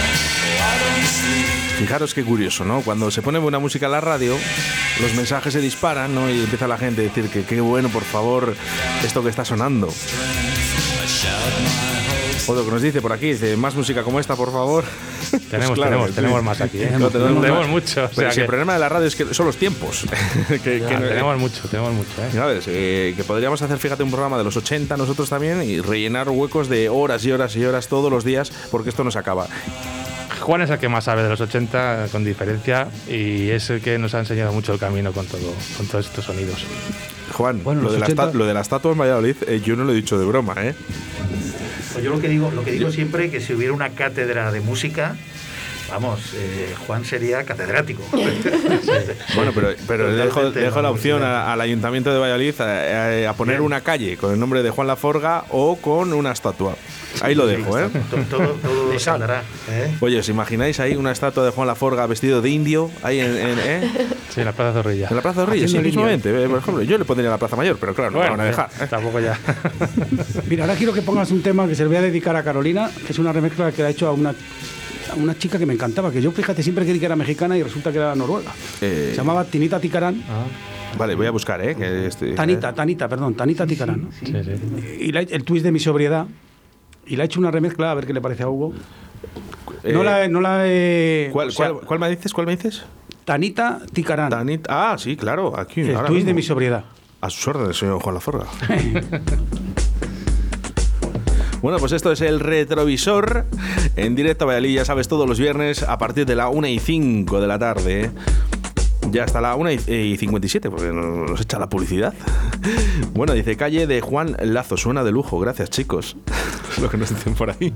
Fijaros qué curioso, ¿no? Cuando se pone buena música en la radio, los mensajes se disparan, ¿no? Y empieza la gente a decir que qué bueno, por favor, esto que está sonando. O lo que nos dice por aquí, dice, más música como esta, por favor. [LAUGHS] Tenemos, Pues tenemos, sí. tenemos más aquí, ¿eh? No, tenemos, Tenemos más. mucho, o Pero sea si el que- problema de la radio es que son los tiempos. que, [LAUGHS] que Ya, no- tenemos mucho, tenemos mucho, ¿eh? ¿Sabes? Que podríamos hacer, fíjate, un programa de los 80 nosotros también y rellenar huecos de horas y horas y horas todos los días porque esto no se acaba. Juan es el que más sabe de los 80 con diferencia y es el que nos ha enseñado mucho el camino con todo con todos estos sonidos. Juan, Bueno, lo, de la 80 esta- lo de la estatua en Valladolid, eh, yo no lo he dicho de broma, ¿eh? Pues yo lo que digo, lo que digo siempre que si hubiera una cátedra de música, vamos, eh, Juan sería catedrático. [LAUGHS] Bueno, pero, pero le dejo, Totalmente, le dejo la opción a- al Ayuntamiento de Valladolid a, a- a poner Bien. una calle con el nombre de Juan Laforga o con una estatua. Ahí lo dejo, ¿eh? todo, todo, [LAUGHS] ¿eh? Oye, ¿os imagináis ahí una estatua de Juan Laforga vestido de indio ahí en, en- ¿eh? Sí, en la Plaza Zorrilla. en la Plaza de Reyes? Sí, mismamente. eh, Por ejemplo, yo le pondría la Plaza Mayor, pero claro, no me van a dejar. ¿eh? tampoco ya. [LAUGHS] Mira, ahora quiero que pongas un tema que se le voy a dedicar a Carolina, que es una remezcla que le ha hecho a una, una chica que me encantaba, que yo, fíjate, siempre creí que era mexicana y resulta que era noruega. Eh, Se llamaba Tinita Ticarán. Vale, voy a buscar, ¿eh? Que este- Tanita, Tanita, perdón, Tanita Ticarán. ¿no? Sí, sí. Y la- el twist de mi sobriedad. Y le ha hecho una remezcla, a ver qué le parece a Hugo. eh, no la, no la he- ¿cuál, o sea, cuál- cuál me dices? ¿Cuál me dices? Tanita Ticarán. Tanit- ah, sí, claro, aquí. el ahora twist de mi sobriedad. A sus órdenes, señor Juan Laforga. [LAUGHS] Bueno, pues esto es el retrovisor en directo a Valladolid, ya sabes, todos los viernes a partir de la 1 y 5 de la tarde. Ya hasta la 1 y y 57, porque no- nos echa la publicidad. Bueno, dice calle de Juan Lazo, suena de lujo, gracias chicos. [LAUGHS] Lo que nos dicen por ahí.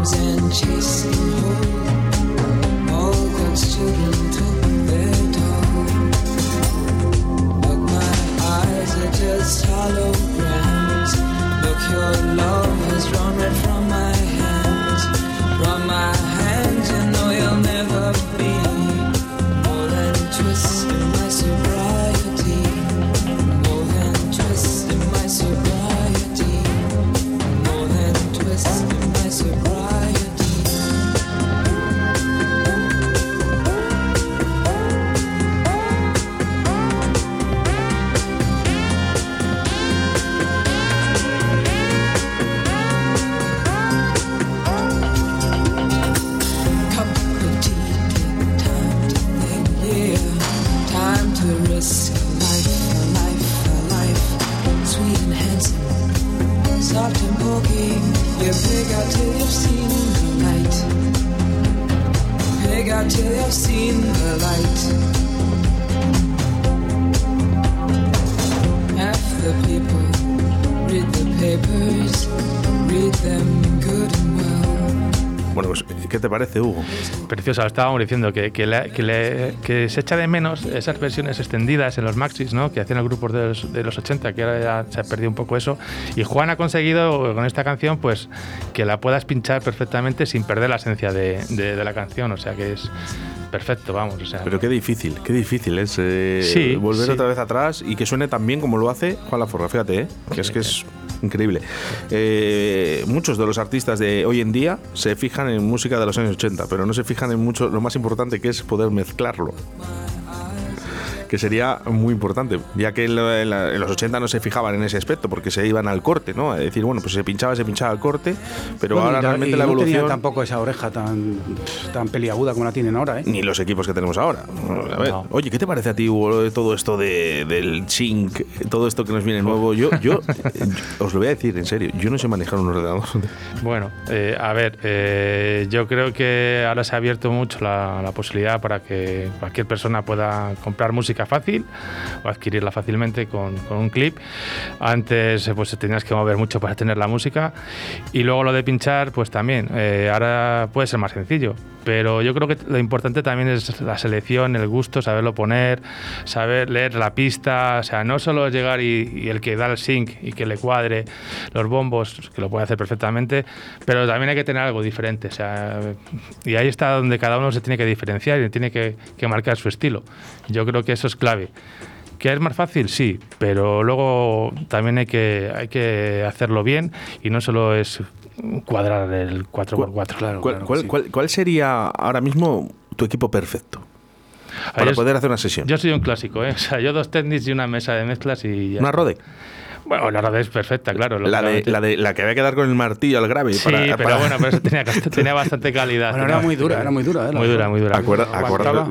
And chasing home. Estábamos diciendo, que, que, que le- que se echa de menos esas versiones extendidas en los maxis, ¿no? que hacían los grupos de los, de los 80, que ahora ya se ha perdido un poco eso. Y Juan ha conseguido con esta canción pues que la puedas pinchar perfectamente sin perder la esencia de, de- de la canción, o sea que es perfecto, vamos. O sea, Pero qué difícil, qué difícil es eh, Sí, volver sí. otra vez atrás y que suene tan bien como lo hace Juan Laforga, fíjate, ¿eh? que es que es increíble. Eh, muchos de los artistas de hoy en día se fijan en música de los años 80, pero no se fijan en mucho lo más importante que es poder mezclarlo. Que sería muy importante, ya que en, la- en los 80 no se fijaban en ese aspecto, porque se iban al corte, ¿no? A decir, bueno, pues se pinchaba, se pinchaba al corte, pero Bueno, ahora la- realmente y la no tenía evolución. tampoco esa oreja tan, tan peliaguda como la tienen ahora, ¿eh? ni los equipos que tenemos ahora. A ver, No. Oye, ¿qué te parece a ti, Hugo, todo esto de, del sync, todo esto que nos viene nuevo? Yo, yo, [LAUGHS] os lo voy a decir en serio, yo no sé manejar un ordenador. Bueno, eh, a ver, eh, yo creo que ahora se ha abierto mucho la, la posibilidad para que cualquier persona pueda comprar música fácil o adquirirla fácilmente con, con un clip. Antes eh, pues tenías que mover mucho para tener la música y luego lo de pinchar pues también. Eh, ahora puede ser más sencillo, pero yo creo que lo importante también es la selección, el gusto, saberlo poner, saber leer la pista, o sea, no solo llegar y, y el que da el sync y que le cuadre los bombos, que lo puede hacer perfectamente, pero también hay que tener algo diferente, o sea, y ahí está donde cada uno se tiene que diferenciar y tiene que, que marcar su estilo. Yo creo que eso es clave. ¿Que es más fácil? Sí, pero luego también hay que, hay que hacerlo bien y no solo es cuadrar el 4x4. Claro, ¿Cuál, claro, cuál- sí. cuál- cuál sería ahora mismo tu equipo perfecto para poder hacer una sesión? Yo soy un clásico, ¿eh? O sea, yo dos técnicos y una mesa de mezclas y ya ¿Una. Rode? Bueno, la Rode es perfecta, claro. La de, la de la que había que dar con el martillo al grave. Sí, para, pero para- bueno, pero eso [LAUGHS] tenía, tenía bastante calidad. Bueno, tenía era muy dura, calidad. era muy dura, ¿eh? La Muy dura, Rode. muy dura. Acuerda-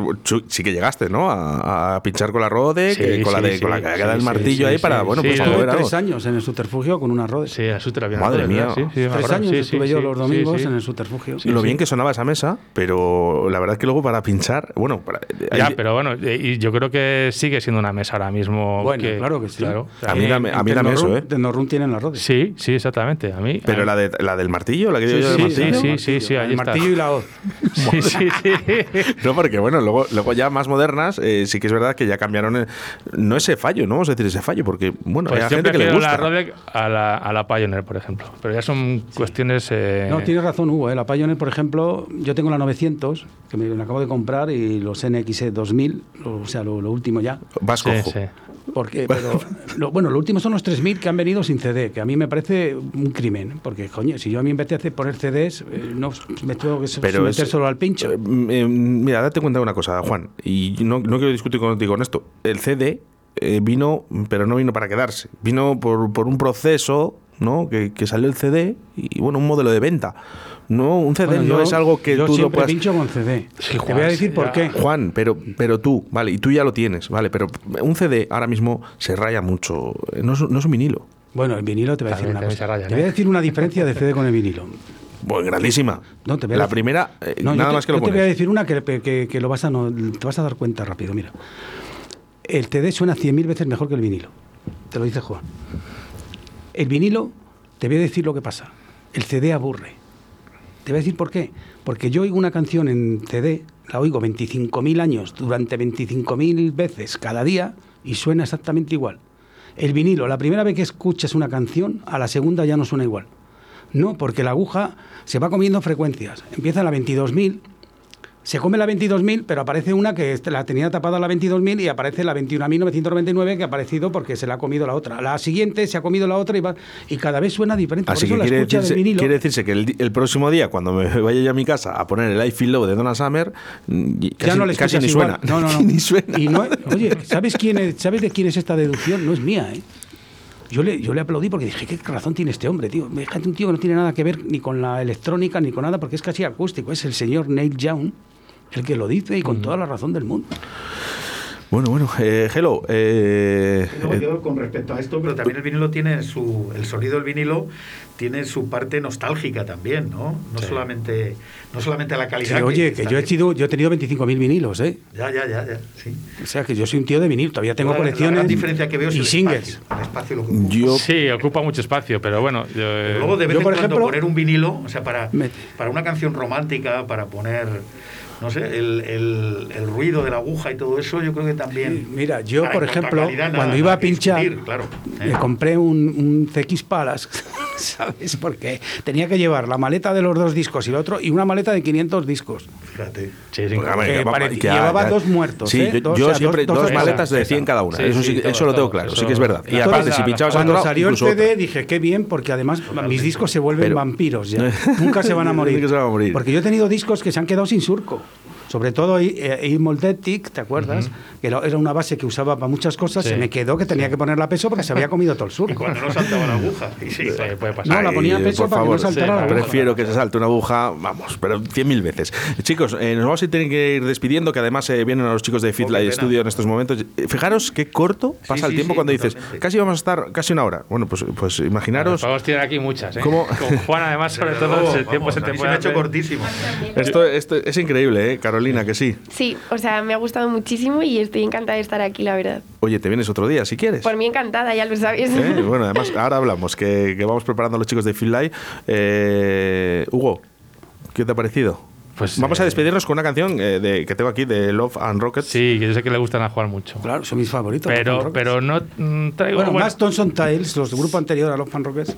sí que llegaste, ¿no? A, a pinchar con la Rode, Sí, que con, la sí, de, con la que había que dar el martillo sí, ahí sí, para, sí, bueno, sí, pues sí. para Estuve mover algo. tres años en el subterfugio con una Rhodes. Sí, a Suter había Madre Rode, mía. Sí, sí, me Tres años Sí, estuve sí, yo sí, los domingos sí. en el subterfugio. Y lo bien que sonaba esa mesa, pero la verdad es que luego para pinchar, bueno, para, Ya, ahí- pero bueno, eh, y yo creo que sigue siendo una mesa ahora mismo. Bueno, claro que sí. A mí En- dame- eso, ¿eh? Tecnorun tienen las Rhodes. Sí, sí, exactamente. A mí. pero a- la, de, la del martillo, la que digo yo del sí, martillo. sí, sí, sí, ahí El está. martillo y la hoz. [LAUGHS] Sí, sí, sí. No, porque bueno, luego, luego ya más modernas, eh, sí que es verdad que ya cambiaron, el- no ese fallo, no vamos a decir ese fallo, porque bueno, Pues hay gente que le gusta. la a la, a la Pioneer, por ejemplo. Pero ya son cuestiones. eh, No, tienes razón, Hugo. ¿eh? La Pioneer, por ejemplo, yo tengo la 900, que me la acabo de comprar, y los NX 2000, o sea, lo, lo último ya. Vas sí, cojo. sí. Porque, pero, lo- bueno, lo último son los 3000 que han venido sin CD, que a mí me parece un crimen. Porque, coño, si yo a mí en vez de hacer poner CDs, eh, no me tengo que Pero meter es- solo al pincho. Eh, eh, mira, date cuenta de una cosa, Juan, y no, no quiero discutir contigo con esto. El CD eh, vino, pero no vino para quedarse. Vino por, por un proceso, ¿no? Que, que salió el CD y, bueno, un modelo de venta. No, un CD Bueno, no yo- es algo que yo tú lo siempre puedas... pincho con CD. Sí, Te voy a decir por qué. Juan, pero, pero tú, vale, y tú ya lo tienes, vale, pero un CD ahora mismo se raya mucho. Eh, No es, no es un vinilo. Bueno, el vinilo te voy a decir una cosa. te voy a decir una diferencia de CD con el vinilo. Bueno, grandísima. No, te voy a la decir- primera, eh, No, nada te- más que lo yo te voy a decir una que, que- que lo vas a no- te vas a dar cuenta rápido. Mira, el CD suena 100.000 veces mejor que el vinilo. Te lo dice Juan. El vinilo, te voy a decir lo que pasa. El CD aburre. Te voy a decir por qué. Porque yo oigo una canción en CD, la oigo 25.000 años, durante 25.000 veces cada día, y suena exactamente igual. El vinilo, la primera vez que escuchas una canción, a la segunda ya no suena igual. No, porque la aguja se va comiendo frecuencias. Empieza en la 22.000, se come la 22.000, pero aparece una que la tenía tapada la 22.000 y aparece la 21.999 que ha aparecido porque se la ha comido la otra. La siguiente se ha comido la otra y, va, y cada vez suena diferente. Así Por eso que la quiere decirse, quiere decirse que el, próximo día, cuando me [LAUGHS] vaya yo a mi casa a poner el I Feel Low de Donna Summer, mm, casi, ya no le casi ni igual. suena. No, no, [LAUGHS] no. ni suena. Y no- [LAUGHS] oye, ¿sabes, quién es- ¿sabes de quién es esta deducción? No es mía, ¿eh? Yo le, yo le aplaudí porque dije, ¿qué razón tiene este hombre, tío? Fíjate, un tío que no tiene nada que ver ni con la electrónica ni con nada, porque es casi acústico. Es el señor Neil Young el que lo dice y con toda la razón del mundo. Bueno, bueno, eh, hello. eh, Luego eh, yo con respecto a esto, pero también el vinilo tiene su, el sonido del vinilo tiene su parte nostálgica también, ¿no? No solamente, no solamente la Sí, calidad. oye, que yo he, sido, yo he tenido 25.000 vinilos, ¿eh? Ya, ya, ya, ya, sí. O sea, que yo soy un tío de vinil, todavía tengo La- La colecciones gran diferencia que veo es y el singles. espacio, el espacio lo que ocupa. yo, Sí, ocupa mucho espacio, pero bueno. yo, eh, Luego de vez yo, en cuando poner un vinilo, o sea, para, Me- para una canción romántica, para poner, no sé, el, el- el ruido de la aguja y todo eso, yo creo que también... Sí, Mira, yo, por ejemplo, calidad, nada, cuando iba a pinchar, discutir, claro, ¿eh? me compré un, un CX Palace, [LAUGHS] ¿sabes? Porque tenía que llevar la maleta de los dos discos y el otro, y una maleta de 500 discos. Fíjate. sí, sí, Porque, que que llevaba ya- dos muertos, Sí, ¿eh? yo, Dos, yo o sea, siempre dos- dos, dos maletas de esa, 100 cada una. sí, eso sí, sí, todo, eso lo tengo claro, eso- sí que es verdad. Y aparte, si a pinchabas Cuando otro lado, salió el CD otra. dije, qué bien, porque además mis discos se vuelven Pero- vampiros ya. [LAUGHS] Nunca se van a morir. Nunca se van a morir. Porque yo he tenido discos que se han quedado sin surco. Sobre todo Imoldetic, ¿te acuerdas? Que era era una base que usaba para muchas cosas, Sí, se me quedó que tenía que ponerla a peso porque se había comido todo el [LAUGHS] Y surco. cuando no saltaba la aguja. [LAUGHS] Y sí, Sí, puede pasar. No, la ponía a Ay, peso por para que no favor, saltara la aguja. Prefiero que se salte una aguja, vamos, pero cien mil veces. Chicos, eh, nos vamos a tener que ir despidiendo, que además eh, vienen los chicos de Oh, Fitlight pena. Studio en estos momentos. Eh, Fijaros qué corto pasa el tiempo sí, cuando dices, totalmente. casi vamos a estar casi una hora. Bueno, pues, pues imaginaros. Podemos tirar aquí muchas, ¿eh? ¿Cómo? Con Juan, además, sobre [LAUGHS] todo, el tiempo vamos, se a te puede hecho cortísimo. Esto, esto es increíble, ¿eh? Carolina, que sí. Sí, o sea, me ha gustado muchísimo y estoy encantada de estar aquí, la verdad. Oye, te vienes otro día si quieres. Por mí encantada, ya lo sabes. ¿Eh? [LAUGHS] Bueno, además, ahora hablamos, que, que vamos preparando a los chicos de Fitlight. Eh, Hugo, ¿qué te ha parecido? Pues, Vamos a eh, despedirnos con una canción eh, de, que tengo aquí de Love and Rockets. Sí, que yo sé que le gustan a Juan mucho. Claro, son mis favoritos. Pero, pero no mm, traigo. Bueno, bueno, más Thompson Tales, los del grupo anterior a los Fan Rockets.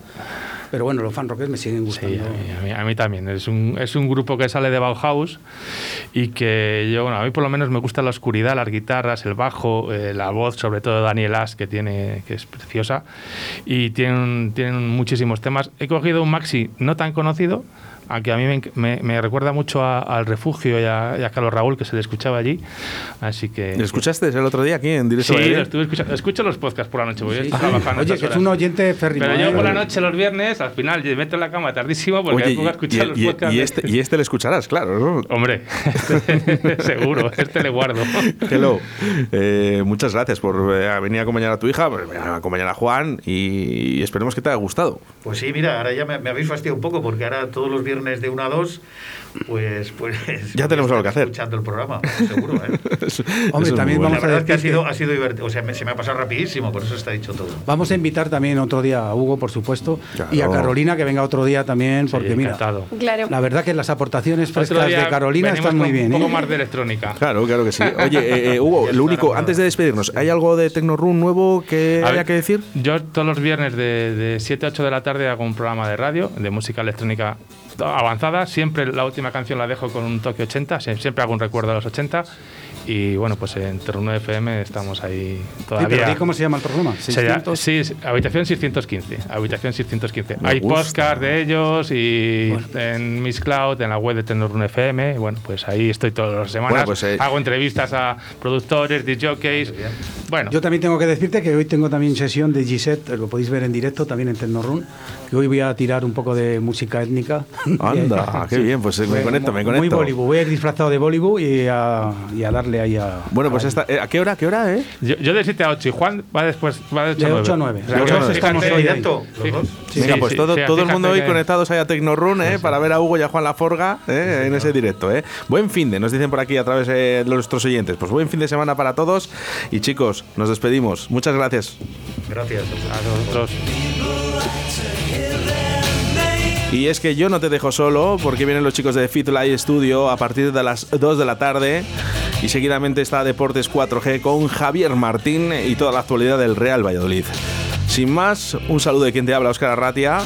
Pero bueno, los Fan Rockets me siguen gustando. Sí, a mí, a mí- a mí también. Es un, es un grupo que sale de Bauhaus y que yo, bueno, a mí por lo menos me gusta la oscuridad, las guitarras, el bajo, eh, la voz, sobre todo de Daniel As, que, tiene, que es preciosa. Y tienen, tienen muchísimos temas. He cogido un maxi no tan conocido, aunque a mí me, me- me recuerda mucho a- al refugio y a, y a Carlos Raúl, que se le escuchaba allí. Así que. ¿Le escuchaste el otro día aquí en directo? Sí, Valladolid? lo estuve escuchando. Escucho los podcasts por la noche, porque Sí. trabajando. Oye, que es un oyente férrimo. Pero ¿eh? yo por la noche, los viernes, al final, yo me meto en la cama tardísimo porque Oye, me pongo a y, escuchar y- los y- podcasts. y este, y este le escucharás, claro. ¿no? Hombre, [LAUGHS] seguro, este le guardo. Hello. Eh, muchas gracias por eh, venir a acompañar a tu hija, por venir a acompañar a Juan y esperemos que te haya gustado. Pues sí, mira, ahora ya me, me habéis fastidiado un poco porque ahora todos los viernes de 1 a 2, pues, pues [LAUGHS] Ya tenemos a algo que hacer. escuchando el programa, seguro. ¿eh? [LAUGHS] Hombre, también vamos La a verdad es que ha sido, ha sido divertido, o sea, me- se me ha pasado rapidísimo, por eso está dicho todo. Vamos a invitar también otro día a Hugo, por supuesto, Claro. y a Carolina que venga otro día también, porque mira, encantado. Claro. la verdad que las aportaciones frescas de Carolina están muy bien. Un poco ¿eh? más de electrónica. Claro, claro que sí. [LAUGHS] Oye, eh, eh, Hugo, lo único, antes de despedirnos, ¿hay algo de Tecnorun nuevo que A haya ver, que decir? Yo todos los viernes de, de 7 a 8 de la tarde hago un programa de radio de música electrónica avanzada. Siempre la última canción la dejo con un toque 80, sie- siempre hago un recuerdo a los 80. Y bueno, pues en Terruno FM estamos ahí Sí, todavía. di ¿Cómo se llama el programa? Se llama- 600. sí, habitación 615. Habitación 615. Me Hay gusta. podcast de ellos y en Miss Cloud, en la web de Tenorun FM. y Bueno, pues ahí estoy todas las semanas. Bueno, pues, eh, Hago entrevistas a productores, DJs. Bueno, Yo también tengo que decirte que hoy tengo también sesión de G-Set, lo podéis ver en directo también en Tecnorun, que hoy voy a tirar un poco de música étnica. Anda, [LAUGHS] qué bien, pues eh, me Muy- conecto, me Muy conecto. Bollywood, voy a ir disfrazado de Bollywood y a, y a darle ahí a... Bueno, pues a- esta, eh, ¿a qué hora? ¿A qué hora, eh? yo, yo de 7 a 8 y Juan va después va de 8 De a 9. 8 a 9. O sea, estamos ¿En hoy directo? ¿Los Sí. Venga, pues sí, todo, sí, todo el mundo hoy conectados ahí a Tecnorun, ¿eh? Para ver a Hugo y a Juan Laforga ¿eh? en ese directo, ¿eh? Buen fin de, nos dicen por aquí a través de nuestros oyentes. Pues buen fin de semana para todos. Y chicos, nos despedimos. Muchas gracias. Gracias. A vosotros. Y es que yo no te dejo solo porque vienen los chicos de Fit Live Studio a partir de las 2 de la tarde y seguidamente está Deportes 4G con Javier Martín y toda la actualidad del Real Valladolid. Sin más, un saludo de quien te habla, Óscar Arratia.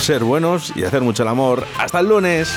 Ser buenos y hacer mucho el amor. Hasta el lunes.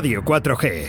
Radio 4G.